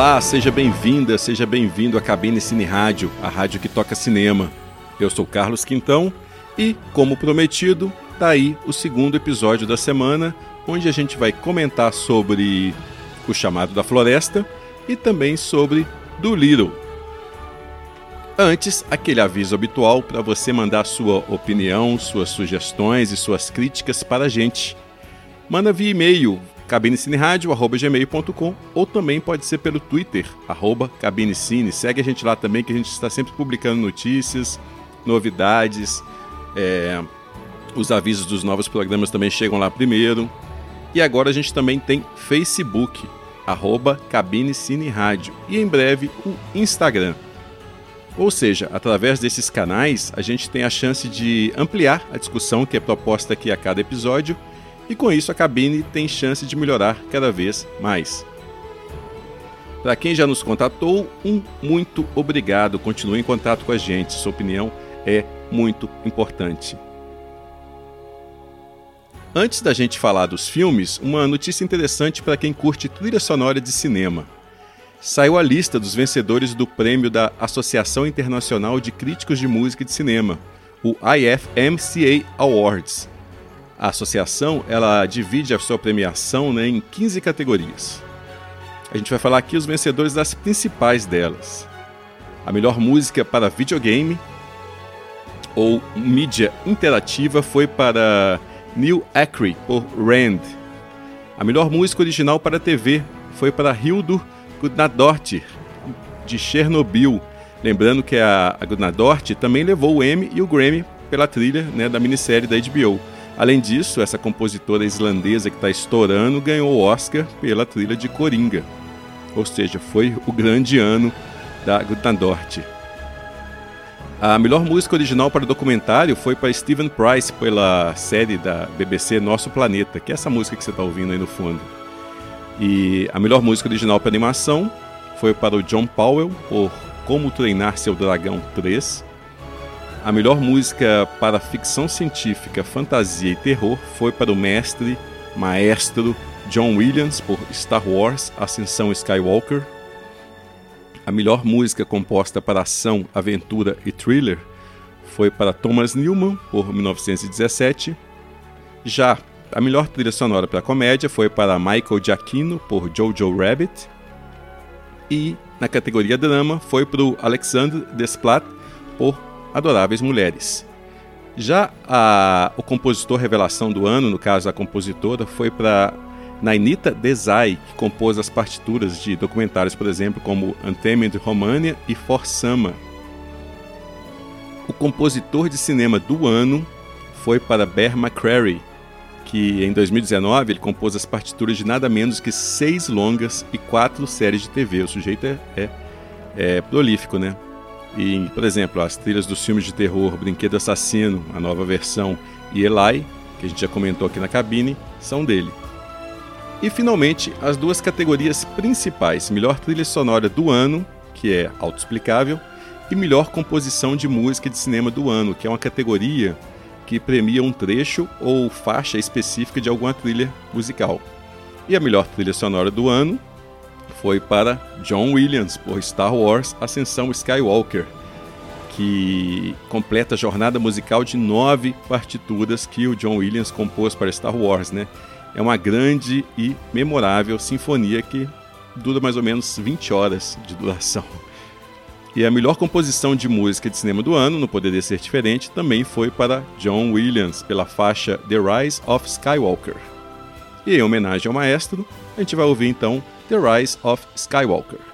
Olá, seja bem-vinda, seja bem-vindo à Cabine Cine Rádio, a rádio que toca cinema. Eu sou Carlos Quintão e, como prometido, tá aí o segundo episódio da semana, onde a gente vai comentar sobre O Chamado da Floresta e também sobre Do Little. Antes, aquele aviso habitual para você mandar sua opinião, suas sugestões e suas críticas para a gente. Manda via e-mail cabinecineradio.gmail.com ou também pode ser pelo Twitter, arroba cabinecine. Segue a gente lá também que a gente está sempre publicando notícias, novidades, é, os avisos dos novos programas também chegam lá primeiro. E agora a gente também tem Facebook, arroba Cabine Rádio, e em breve o Instagram. Ou seja, através desses canais a gente tem a chance de ampliar a discussão que é proposta aqui a cada episódio e com isso a cabine tem chance de melhorar cada vez mais. Para quem já nos contatou, um muito obrigado. Continue em contato com a gente. Sua opinião é muito importante. Antes da gente falar dos filmes, uma notícia interessante para quem curte trilha sonora de cinema. Saiu a lista dos vencedores do prêmio da Associação Internacional de Críticos de Música e de Cinema, o IFMCA Awards, a associação ela divide a sua premiação né, em 15 categorias. A gente vai falar aqui os vencedores das principais delas. A melhor música para videogame ou mídia interativa foi para Neil Acree por Rand. A melhor música original para TV foi para Hildur Gudnadottir de Chernobyl. Lembrando que a, Gudnadottir também levou o Emmy e o Grammy pela trilha né, da minissérie da HBO. Além disso, essa compositora islandesa que está estourando ganhou o Oscar pela trilha de Coringa. Ou seja, foi o grande ano da Gutandort. A melhor música original para documentário foi para Stephen Price pela série da BBC Nosso Planeta, que é essa música que você está ouvindo aí no fundo. E a melhor música original para animação foi para o John Powell por Como Treinar Seu Dragão 3. A melhor música para ficção científica, fantasia e terror foi para o mestre, maestro John Williams por Star Wars Ascensão Skywalker. A melhor música composta para ação, aventura e thriller foi para Thomas Newman por 1917. Já a melhor trilha sonora para comédia foi para Michael Giacchino por Jojo Rabbit. E na categoria drama foi para o Alexandre Desplat por Adoráveis Mulheres. Já a, o compositor revelação do ano, no caso a compositora, foi para Nainita Desai, que compôs as partituras de documentários, por exemplo, como Untamed Romania e For Sama. O compositor de cinema do ano foi para Bear McCreary, que em 2019 ele compôs as partituras de nada menos que seis longas e quatro séries de TV. O sujeito é, é, é prolífico, né? E, por exemplo, as trilhas dos filmes de terror Brinquedo Assassino, a nova versão, e Eli, que a gente já comentou aqui na cabine, são dele. E finalmente, as duas categorias principais: melhor trilha sonora do ano, que é autoexplicável, e melhor composição de música de cinema do ano, que é uma categoria que premia um trecho ou faixa específica de alguma trilha musical. E a melhor trilha sonora do ano foi para John Williams por Star Wars Ascensão Skywalker, que completa a jornada musical de nove partituras que o John Williams compôs para Star Wars, né? É uma grande e memorável sinfonia que dura mais ou menos 20 horas de duração. E a melhor composição de música de cinema do ano, não poderia ser diferente, também foi para John Williams, pela faixa The Rise of Skywalker. E em homenagem ao maestro, a gente vai ouvir então The Rise of Skywalker.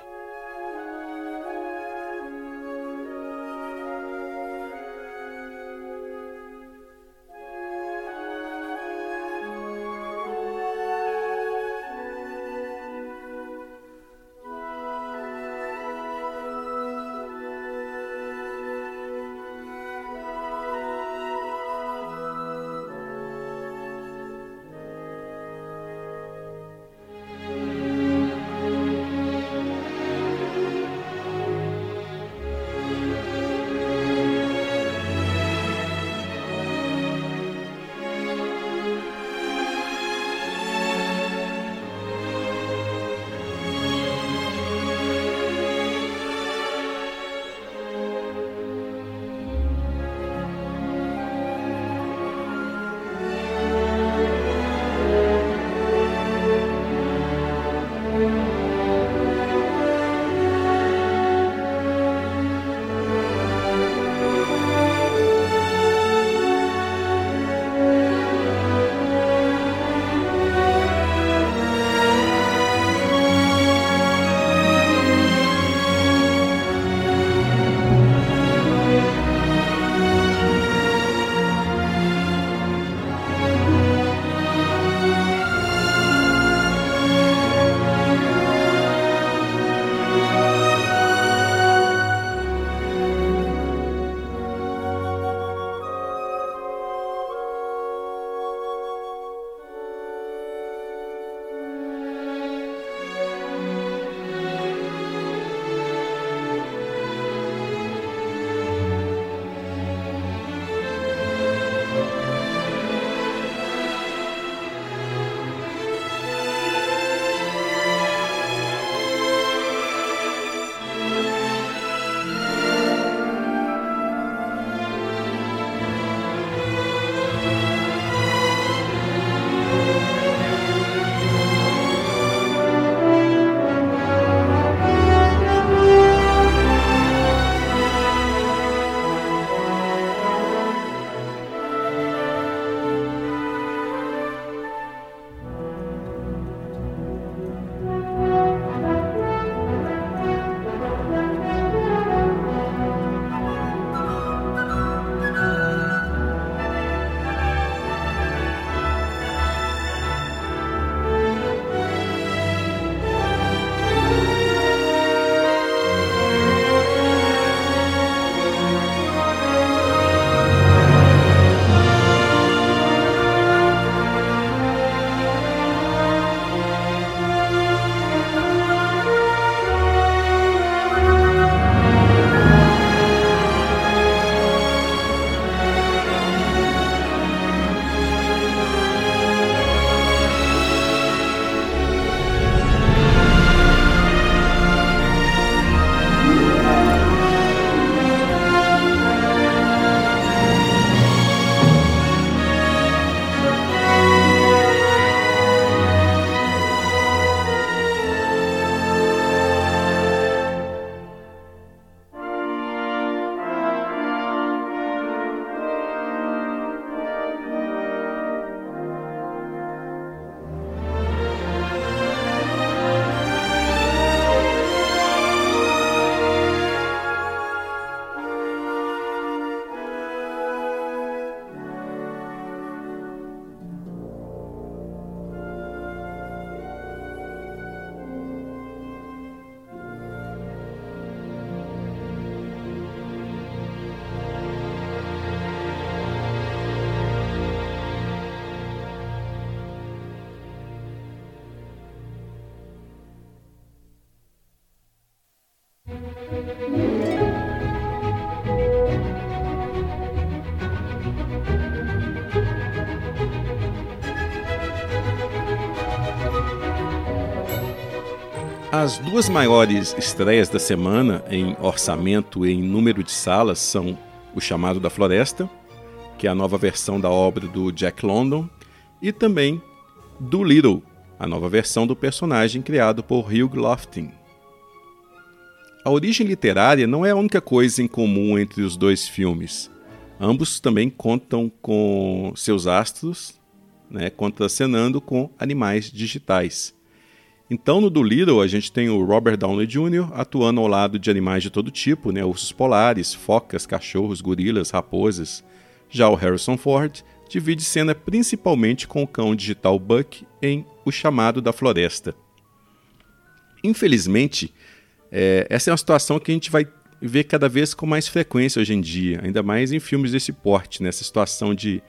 As duas maiores estreias da semana em orçamento e em número de salas são O Chamado da Floresta, que é a nova versão da obra do Jack London, e também Do Little, a nova versão do personagem criado por Hugh Lofting. A origem literária não é a única coisa em comum entre os dois filmes. Ambos também contam com seus astros, né, contracenando com animais digitais. Então, no Dolittle, a gente tem o Robert Downey Jr. atuando ao lado de animais de todo tipo, né? ursos polares, focas, cachorros, gorilas, raposas. Já o Harrison Ford divide cena principalmente com o cão digital Buck em O Chamado da Floresta. Infelizmente, é, essa é uma situação que a gente vai ver cada vez com mais frequência hoje em dia, ainda mais em filmes desse porte, nessa situação de,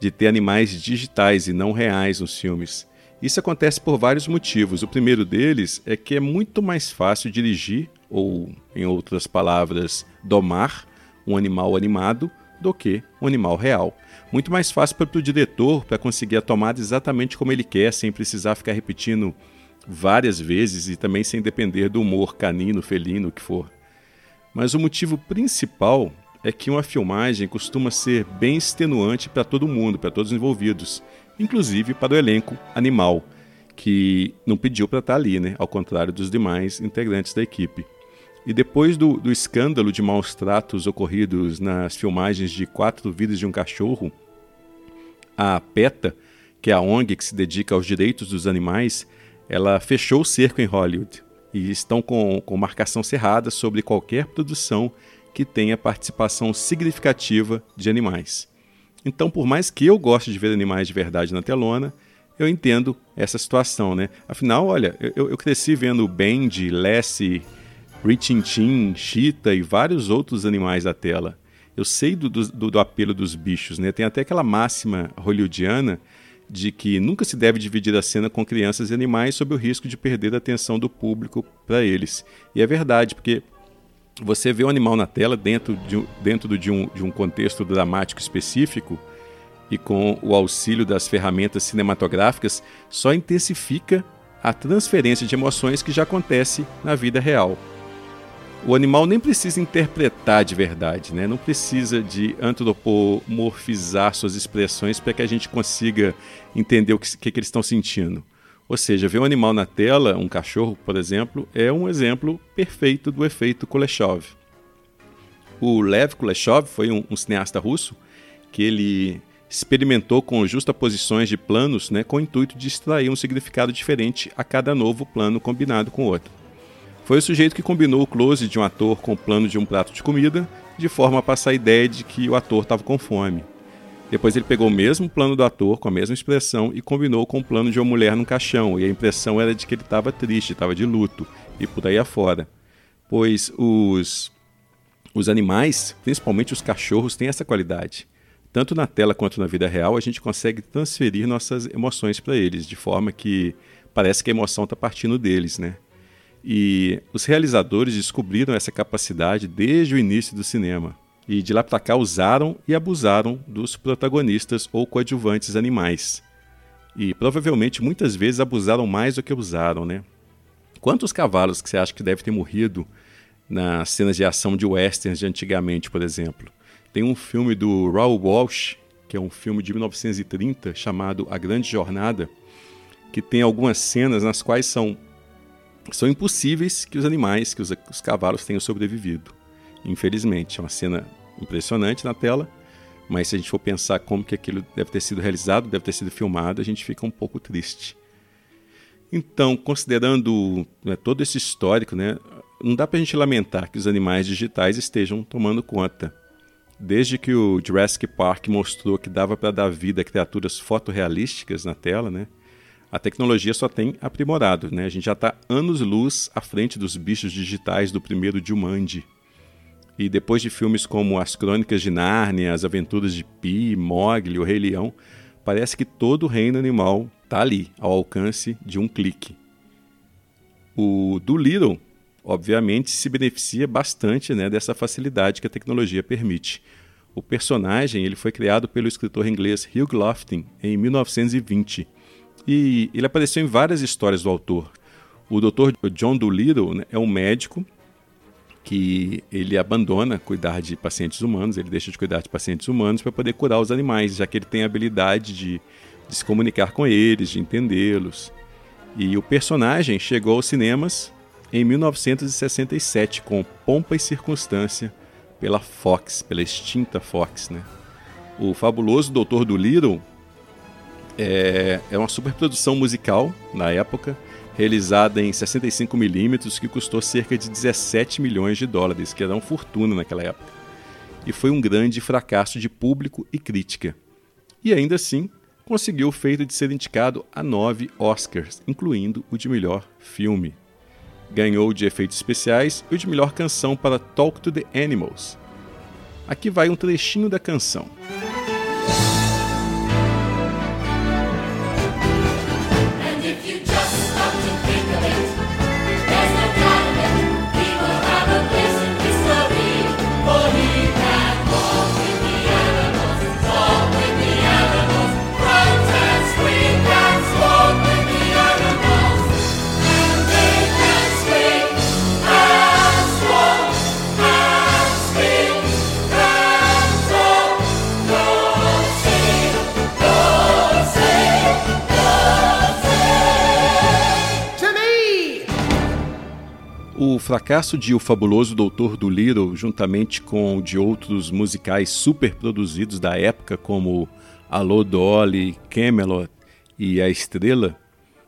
de ter animais digitais e não reais nos filmes. Isso acontece por vários motivos. O primeiro deles é que é muito mais fácil dirigir, ou, em outras palavras, domar um animal animado do que um animal real. Muito mais fácil para o diretor para conseguir a tomada exatamente como ele quer, sem precisar ficar repetindo várias vezes e também sem depender do humor canino, felino, o que for. Mas o motivo principal é que uma filmagem costuma ser bem extenuante para todo mundo, para todos os envolvidos inclusive para o elenco animal, que não pediu para estar tá ali, né? ao contrário dos demais integrantes da equipe. E depois do, do escândalo de maus tratos ocorridos nas filmagens de Quatro Vidas de um Cachorro, a PETA, que é a ONG que se dedica aos direitos dos animais, ela fechou o cerco em Hollywood e estão com, com marcação cerrada sobre qualquer produção que tenha participação significativa de animais. Então, por mais que eu goste de ver animais de verdade na telona, eu entendo essa situação, né? Afinal, olha, eu, eu cresci vendo Bendy, Lassie, Richintin, Cheetah e vários outros animais da tela. Eu sei do, do, do, apelo dos bichos, né? Tem até aquela máxima hollywoodiana de que nunca se deve dividir a cena com crianças e animais sob o risco de perder a atenção do público para eles. E é verdade, porque você vê o animal na tela dentro de, dentro de, um, de um contexto dramático específico e com o auxílio das ferramentas cinematográficas, só intensifica a transferência de emoções que já acontece na vida real. O animal nem precisa interpretar de verdade, né? não precisa de antropomorfizar suas expressões para que a gente consiga entender o que, que, que eles estão sentindo. Ou seja, ver um animal na tela, um cachorro, por exemplo, é um exemplo perfeito do efeito Kuleshov. O Lev Kuleshov foi um, um cineasta russo que ele experimentou com justaposições de planos né, com o intuito de extrair um significado diferente a cada novo plano combinado com outro. Foi o sujeito que combinou o close de um ator com o plano de um prato de comida, de forma a passar a ideia de que o ator estava com fome. Depois ele pegou o mesmo plano do ator, com a mesma expressão, e combinou com o plano de uma mulher no caixão, e a impressão era de que ele estava triste, estava de luto, e por aí afora. Pois os, os animais, principalmente os cachorros, têm essa qualidade. Tanto na tela quanto na vida real, a gente consegue transferir nossas emoções para eles, de forma que parece que a emoção está partindo deles, né? E os realizadores descobriram essa capacidade desde o início do cinema e de lá para cá usaram e abusaram dos protagonistas ou coadjuvantes animais. E provavelmente muitas vezes abusaram mais do que usaram, né? Quantos cavalos que você acha que deve ter morrido nas cenas de ação de westerns de antigamente, por exemplo? Tem um filme do Raoul Walsh, que é um filme de 1930 chamado A Grande Jornada, que tem algumas cenas nas quais são são impossíveis que os animais, que os, os cavalos tenham sobrevivido. Infelizmente, é uma cena impressionante na tela, mas se a gente for pensar como que aquilo deve ter sido realizado, deve ter sido filmado, a gente fica um pouco triste. Então, considerando né, todo esse histórico, né, não dá para a gente lamentar que os animais digitais estejam tomando conta. Desde que o Jurassic Park mostrou que dava para dar vida a criaturas fotorrealísticas na tela, né, a tecnologia só tem aprimorado. Né? A gente já está anos-luz à frente dos bichos digitais do primeiro Jumanji. E depois de filmes como As Crônicas de Nárnia, As Aventuras de Pi, Mogli, O Rei Leão, parece que todo o reino animal está ali, ao alcance de um clique. O Doolittle, obviamente, se beneficia bastante né, dessa facilidade que a tecnologia permite. O personagem ele foi criado pelo escritor inglês Hugh Lofting em 1920 e ele apareceu em várias histórias do autor. O Dr. John Dolittle né, é um médico que ele abandona cuidar de pacientes humanos, ele deixa de cuidar de pacientes humanos para poder curar os animais, já que ele tem a habilidade de, de se comunicar com eles, de entendê-los. E o personagem chegou aos cinemas em 1967 com Pompa e Circunstância pela Fox, pela extinta Fox, né? O fabuloso Doutor do Little é, é uma superprodução musical na época realizada em 65mm, que custou cerca de 17 milhões de dólares, que era uma fortuna naquela época. E foi um grande fracasso de público e crítica. E ainda assim, conseguiu o feito de ser indicado a nove Oscars, incluindo o de melhor filme. Ganhou o de efeitos especiais e o de melhor canção para Talk to the Animals. Aqui vai um trechinho da canção. Fracasso de O Fabuloso Doutor do Little, juntamente com de outros musicais super produzidos da época, como Alô Dolly, Camelot e A Estrela,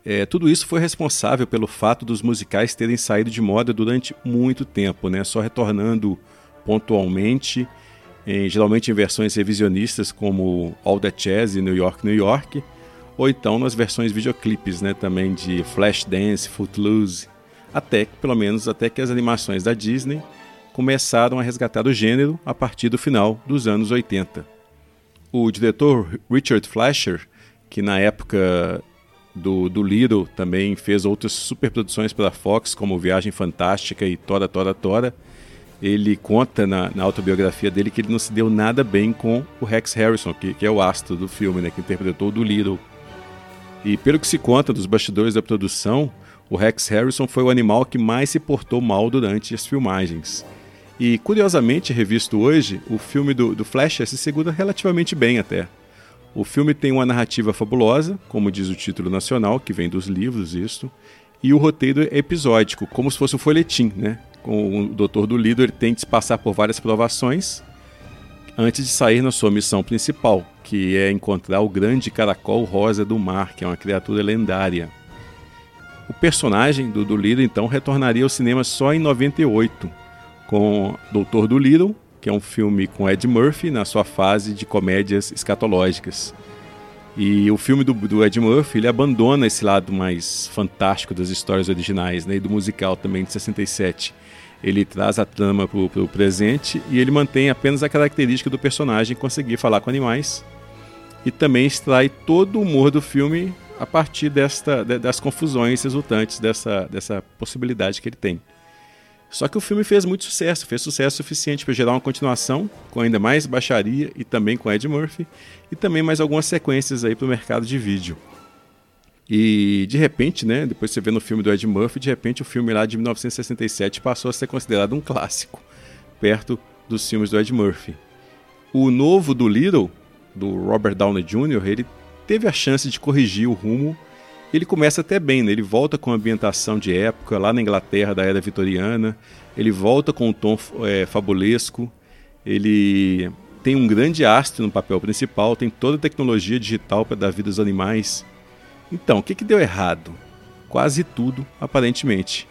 é, tudo isso foi responsável pelo fato dos musicais terem saído de moda durante muito tempo, né? só retornando pontualmente, em, geralmente em versões revisionistas como All That Jazz e New York, New York, ou então nas versões videoclipes né? também de Flashdance, Footloose até que, pelo menos até que as animações da Disney começaram a resgatar o gênero a partir do final dos anos 80. O diretor Richard Fleischer, que na época do, do Little também fez outras superproduções pela Fox, como Viagem Fantástica e Tora Tora Tora, ele conta na, na, autobiografia dele que ele não se deu nada bem com o Rex Harrison, que, que é o astro do filme, né, que interpretou o do Little. E pelo que se conta dos bastidores da produção, o Rex Harrison foi o animal que mais se portou mal durante as filmagens. E, curiosamente, revisto hoje, o filme do, do Flash se segura relativamente bem até. O filme tem uma narrativa fabulosa, como diz o título nacional, que vem dos livros, isso, e o roteiro é episódico, como se fosse um folhetim, né? Com o doutor do Lido, ele tem de passar por várias provações antes de sair na sua missão principal, que é encontrar o grande caracol rosa do mar, que é uma criatura lendária. O personagem do Dolittle então retornaria ao cinema só em 98, com Doutor Dolittle, que é um filme com Ed Murphy na sua fase de comédias escatológicas. E o filme do, do, Ed Murphy ele abandona esse lado mais fantástico das histórias originais né, e do musical também de 67. Ele traz a trama para o presente e ele mantém apenas a característica do personagem conseguir falar com animais e também extrai todo o humor do filme a partir desta, das confusões resultantes dessa, dessa possibilidade que ele tem. Só que o filme fez muito sucesso, fez sucesso suficiente para gerar uma continuação, com ainda mais baixaria e também com Ed Murphy, e também mais algumas sequências aí para o mercado de vídeo. E de repente, né, depois você vê no filme do Ed Murphy, de repente o filme lá de 1967 passou a ser considerado um clássico, perto dos filmes do Ed Murphy. O novo do Little, do Robert Downey Jr., ele teve a chance de corrigir o rumo. Ele começa até bem, né? ele volta com a ambientação de época, lá na Inglaterra da era vitoriana, ele volta com um tom é, fabulesco, ele tem um grande astro no papel principal, tem toda a tecnologia digital para dar vida aos animais. Então, o que, que deu errado? Quase tudo, aparentemente.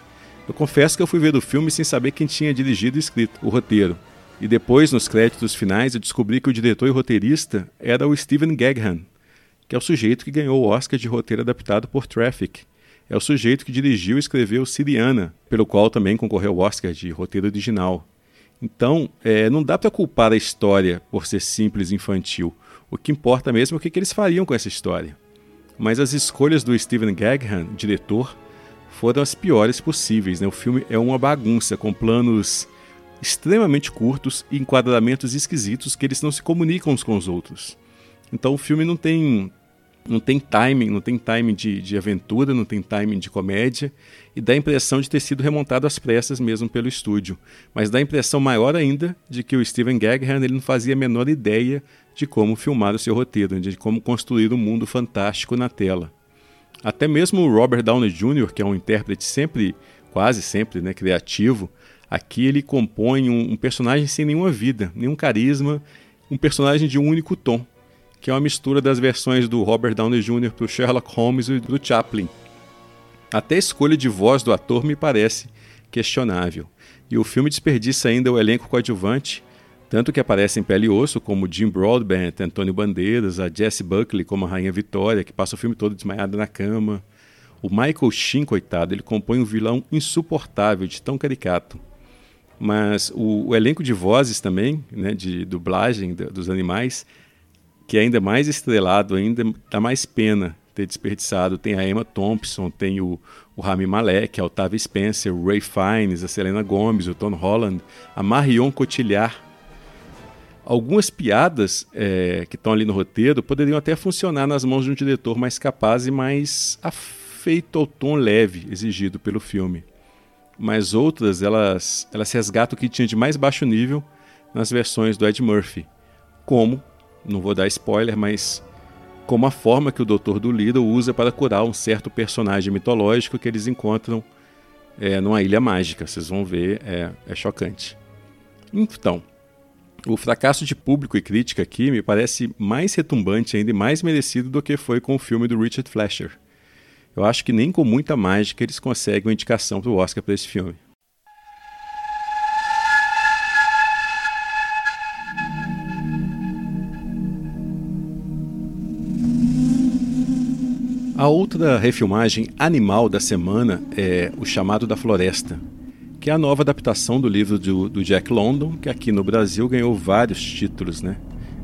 Eu confesso que eu fui ver o filme sem saber quem tinha dirigido e escrito o roteiro. E depois, nos créditos finais, eu descobri que o diretor e roteirista era o Steven Gaghan, que é o sujeito que ganhou o Oscar de roteiro adaptado por Traffic. É o sujeito que dirigiu e escreveu Siriana, pelo qual também concorreu ao Oscar de roteiro original. Então, é, não dá para culpar a história por ser simples e infantil. O que importa mesmo é o que, que eles fariam com essa história. Mas as escolhas do Steven Gaghan, diretor, foram as piores possíveis. Né? O filme é uma bagunça, com planos extremamente curtos e enquadramentos esquisitos que eles não se comunicam uns com os outros. Então o filme não tem não tem timing, não tem timing de, de aventura, não tem timing de comédia, e dá a impressão de ter sido remontado às pressas mesmo pelo estúdio. Mas dá a impressão maior ainda de que o Steven Gaghan ele não fazia a menor ideia de como filmar o seu roteiro, de como construir um mundo fantástico na tela. Até mesmo o Robert Downey Jr., que é um intérprete sempre, quase sempre, né, criativo, aqui ele compõe um, um personagem sem nenhuma vida, nenhum carisma, um personagem de um único tom que é uma mistura das versões do Robert Downey Jr. para o Sherlock Holmes e do Chaplin. Até a escolha de voz do ator me parece questionável. E o filme desperdiça ainda o elenco coadjuvante, tanto que aparecem pele e osso, como Jim Broadbent, Antônio Bandeiras, a Jessie Buckley como a Rainha Vitória, que passa o filme todo desmaiada na cama. O Michael Sheen, coitado, ele compõe um vilão insuportável, de tão caricato. Mas o, o elenco de vozes também, né, de dublagem dos animais, que é ainda mais estrelado, ainda dá mais pena ter desperdiçado. Tem a Emma Thompson, tem o, o Rami Malek, a Octavia Spencer, o Ray Fiennes, a Selena Gomez, o Tom Holland, a Marion Cotillard. Algumas piadas é, que estão ali no roteiro poderiam até funcionar nas mãos de um diretor mais capaz e mais afeito ao tom leve exigido pelo filme. Mas outras, elas, elas resgatam o que tinha de mais baixo nível nas versões do Ed Murphy, como não vou dar spoiler, mas como a forma que o Doutor Dolittle usa para curar um certo personagem mitológico que eles encontram é, numa ilha mágica. Vocês vão ver, é, é chocante. Então, o fracasso de público e crítica aqui me parece mais retumbante ainda e mais merecido do que foi com o filme do Richard Fleischer. Eu acho que nem com muita mágica eles conseguem uma indicação para o Oscar para esse filme. A outra refilmagem animal da semana é O Chamado da Floresta, que é a nova adaptação do livro do, do, Jack London, que aqui no Brasil ganhou vários títulos, né?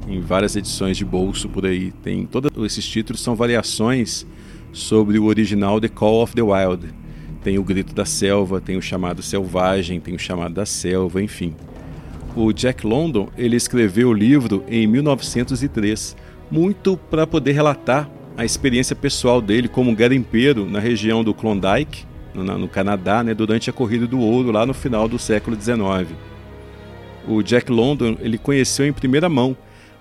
Em várias edições de bolso por aí. Tem todos esses títulos são variações sobre o original The Call of the Wild. Tem o Grito da Selva, tem o Chamado Selvagem, tem o Chamado da Selva, enfim. O Jack London ele escreveu o livro em 1903, muito para poder relatar a experiência pessoal dele como garimpeiro na região do Klondike, no, Canadá, né, durante a corrida do ouro lá no final do século XIX. O Jack London ele conheceu em primeira mão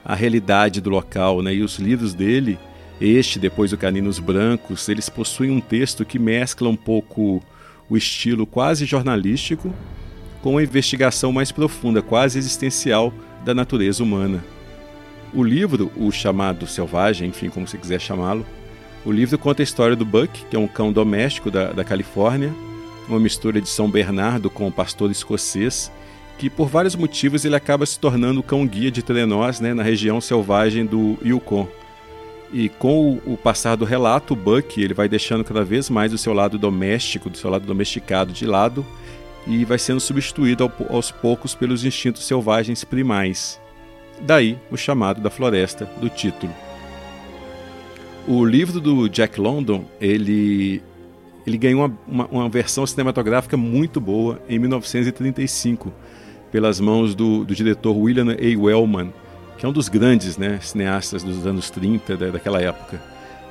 a realidade do local, né, e os livros dele, este depois o Caninos Brancos, eles possuem um texto que mescla um pouco o estilo quase jornalístico com uma investigação mais profunda, quase existencial da natureza humana. O livro, o chamado Selvagem, enfim, como você quiser chamá-lo, o livro conta a história do Buck, que é um cão doméstico da, da Califórnia, uma mistura de São Bernardo com o pastor escocês, que por vários motivos ele acaba se tornando o cão-guia de trenós né, na região selvagem do Yukon. E com o, o, passar do relato, o Buck ele vai deixando cada vez mais o seu lado doméstico, do seu lado domesticado de lado, e vai sendo substituído ao, aos poucos pelos instintos selvagens primais. Daí o chamado da floresta do título. O livro do Jack London, ele, ele ganhou uma, uma, uma versão cinematográfica muito boa em 1935, pelas mãos do, do diretor William A. Wellman, que é um dos grandes né, cineastas dos anos 30 da, daquela época.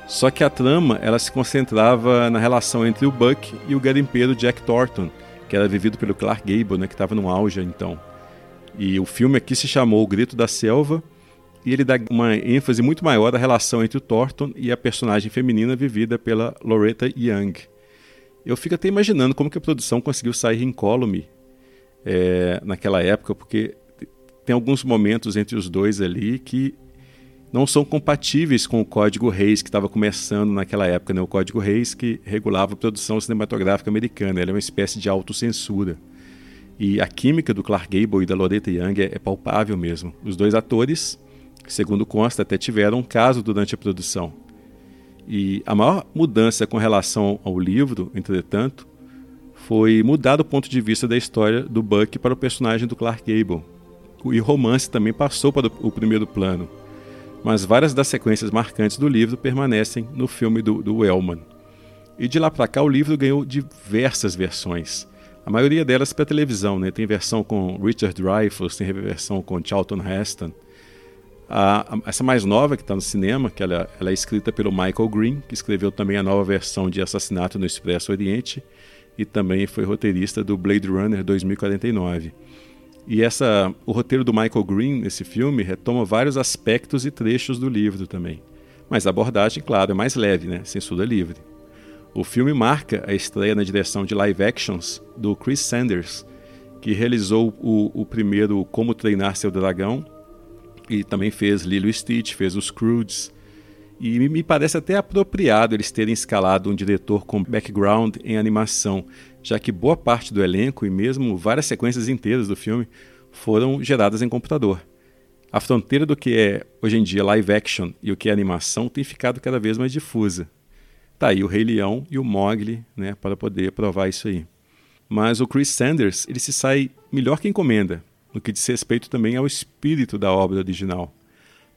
Só que a trama ela se concentrava na relação entre o Buck e o garimpeiro Jack Thornton, que era vivido pelo Clark Gable, né, que estava no auge então. E o filme aqui se chamou O Grito da Selva, e ele dá uma ênfase muito maior à relação entre o Thornton e a personagem feminina vivida pela Loretta Young. Eu fico até imaginando como que a produção conseguiu sair incólume é, naquela época, porque tem alguns momentos entre os dois ali que não são compatíveis com o Código Reis que estava começando naquela época, né? o Código Reis que regulava a produção cinematográfica americana, ele é uma espécie de autocensura. E a química do Clark Gable e da Loretta Young é, é palpável mesmo. Os dois atores, segundo consta, até tiveram um caso durante a produção. E a maior mudança com relação ao livro, entretanto, foi mudar o ponto de vista da história do Buck para o personagem do Clark Gable. E o romance também passou para o primeiro plano. Mas várias das sequências marcantes do livro permanecem no filme do, do Wellman. E de lá para cá o livro ganhou diversas versões a maioria delas para televisão, né? Tem versão com Richard Dreyfuss, tem versão com Charlton Heston. A, a, essa mais nova que está no cinema, que ela, ela, é escrita pelo Michael Green, que escreveu também a nova versão de Assassinato no Expresso Oriente e também foi roteirista do Blade Runner 2049. E essa, o roteiro do Michael Green nesse filme retoma vários aspectos e trechos do livro também. Mas a abordagem, claro, é mais leve, né? censura livre. O filme marca a estreia na direção de live actions do Chris Sanders, que realizou o, o primeiro Como Treinar Seu Dragão e também fez Lilo Stitch, fez os Croods. E me parece até apropriado eles terem escalado um diretor com background em animação, já que boa parte do elenco e mesmo várias sequências inteiras do filme foram geradas em computador. A fronteira do que é hoje em dia live action e o que é animação tem ficado cada vez mais difusa. Tá aí o Rei Leão e o Mogli, né, para poder provar isso aí. Mas o Chris Sanders, ele se sai melhor que encomenda, no que diz respeito também ao espírito da obra original.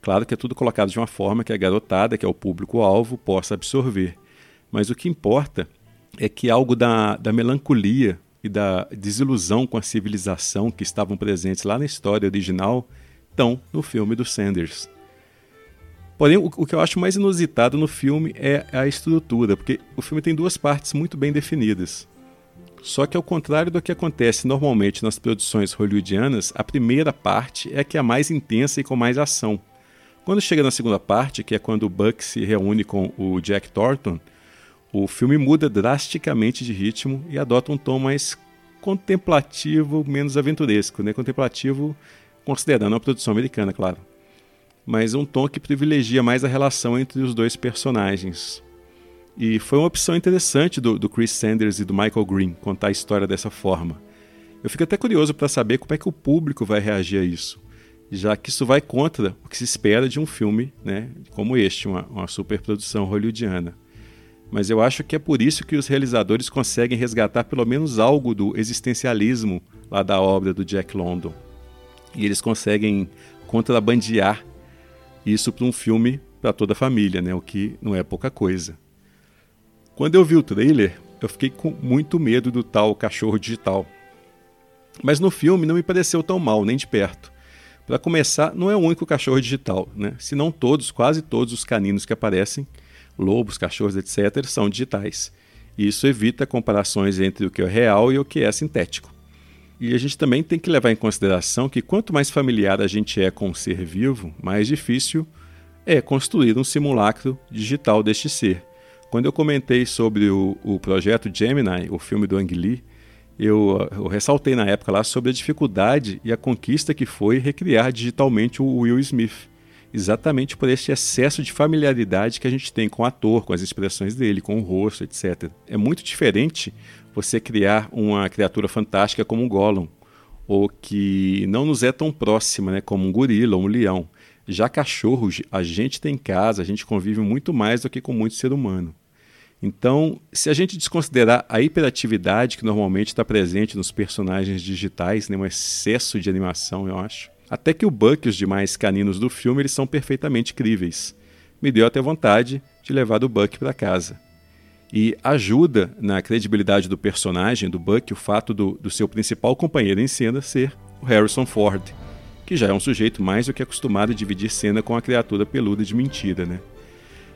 Claro que é tudo colocado de uma forma que a garotada, que é o público-alvo, possa absorver. Mas o que importa é que algo da, da melancolia e da desilusão com a civilização que estavam presentes lá na história original estão no filme do Sanders. Porém, o, o, que eu acho mais inusitado no filme é a estrutura, porque o filme tem duas partes muito bem definidas. Só que ao contrário do que acontece normalmente nas produções hollywoodianas, a primeira parte é a que é a mais intensa e com mais ação. Quando chega na segunda parte, que é quando o Buck se reúne com o Jack Thornton, o filme muda drasticamente de ritmo e adota um tom mais contemplativo, menos aventuresco, né? Contemplativo considerando a produção americana, claro. Mas um tom que privilegia mais a relação entre os dois personagens. E foi uma opção interessante do, do, Chris Sanders e do Michael Green contar a história dessa forma. Eu fico até curioso para saber como é que o público vai reagir a isso, já que isso vai contra o que se espera de um filme né, como este, uma, uma superprodução hollywoodiana. Mas eu acho que é por isso que os realizadores conseguem resgatar pelo menos algo do existencialismo lá da obra do Jack London. E eles conseguem contrabandear isso para um filme para toda a família, né? o que não é pouca coisa. Quando eu vi o trailer, eu fiquei com muito medo do tal cachorro digital. Mas no filme não me pareceu tão mal, nem de perto. Para começar, não é o único cachorro digital, né? Se não todos, quase todos os caninos que aparecem, lobos, cachorros, etc., são digitais. Isso evita comparações entre o que é real e o que é sintético. E a gente também tem que levar em consideração que quanto mais familiar a gente é com um ser vivo, mais difícil é construir um simulacro digital deste ser. Quando eu comentei sobre o, o projeto Gemini, o filme do Ang Lee, eu, eu, ressaltei na época lá sobre a dificuldade e a conquista que foi recriar digitalmente o Will Smith. Exatamente por esse excesso de familiaridade que a gente tem com o ator, com as expressões dele, com o rosto, etc. É muito diferente você criar uma criatura fantástica como um Gollum, ou que não nos é tão próxima, né, como um gorila ou um leão. Já cachorros, a gente tem em casa, a gente convive muito mais do que com muito ser humano. Então, se a gente desconsiderar a hiperatividade que normalmente está presente nos personagens digitais, né, um excesso de animação, eu acho, até que o Buck e os demais caninos do filme eles são perfeitamente críveis. Me deu até vontade de levar o Buck para casa. E ajuda na credibilidade do personagem, do Buck, o fato do, do seu principal companheiro em cena ser o Harrison Ford que já é um sujeito mais do que acostumado a dividir cena com a criatura peluda de mentira, né?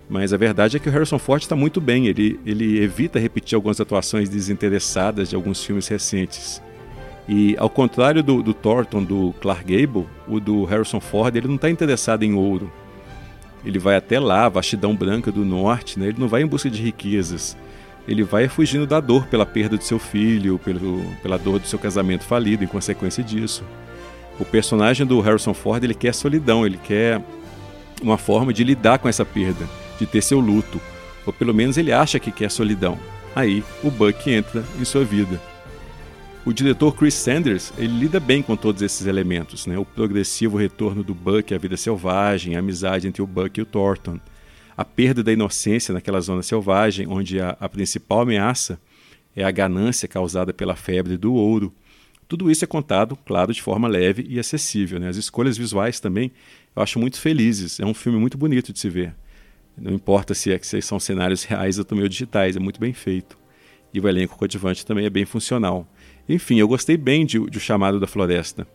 Mas a verdade é que o Harrison Ford está muito bem, ele, ele evita repetir algumas atuações desinteressadas de alguns filmes recentes. E ao contrário do, do Thornton, do Clark Gable, o do Harrison Ford, ele não está interessado em ouro. Ele vai até lá, a vastidão branca do norte, né? ele não vai em busca de riquezas. Ele vai fugindo da dor pela perda de seu filho, pelo, pela dor do seu casamento falido em consequência disso. O personagem do Harrison Ford ele quer solidão, ele quer uma forma de lidar com essa perda, de ter seu luto, ou pelo menos ele acha que quer solidão. Aí o Buck entra em sua vida. O diretor Chris Sanders ele lida bem com todos esses elementos, né? o progressivo retorno do Buck à vida selvagem, a amizade entre o Buck e o Thornton, a perda da inocência naquela zona selvagem, onde a, a principal ameaça é a ganância causada pela febre do ouro, tudo isso é contado, claro, de forma leve e acessível. Né? As escolhas visuais também eu acho muito felizes. É um filme muito bonito de se ver. Não importa se, é, se são cenários reais ou também digitais, é muito bem feito. E o elenco coadjuvante também é bem funcional. Enfim, eu gostei bem de, de O Chamado da Floresta.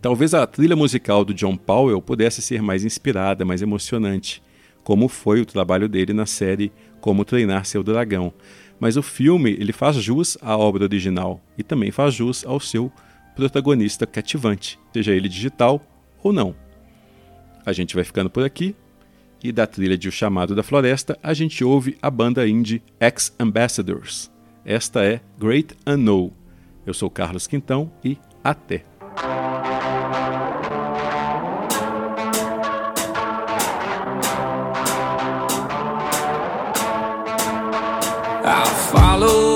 Talvez a trilha musical do John Powell pudesse ser mais inspirada, mais emocionante, como foi o trabalho dele na série Como Treinar Seu Dragão. Mas o filme ele faz jus à obra original e também faz jus ao seu protagonista cativante, seja ele digital ou não. A gente vai ficando por aqui e da trilha de O Chamado da Floresta a gente ouve a banda indie Ex Ambassadors. Esta é Great Unknown. Eu sou Carlos Quintão e até! wild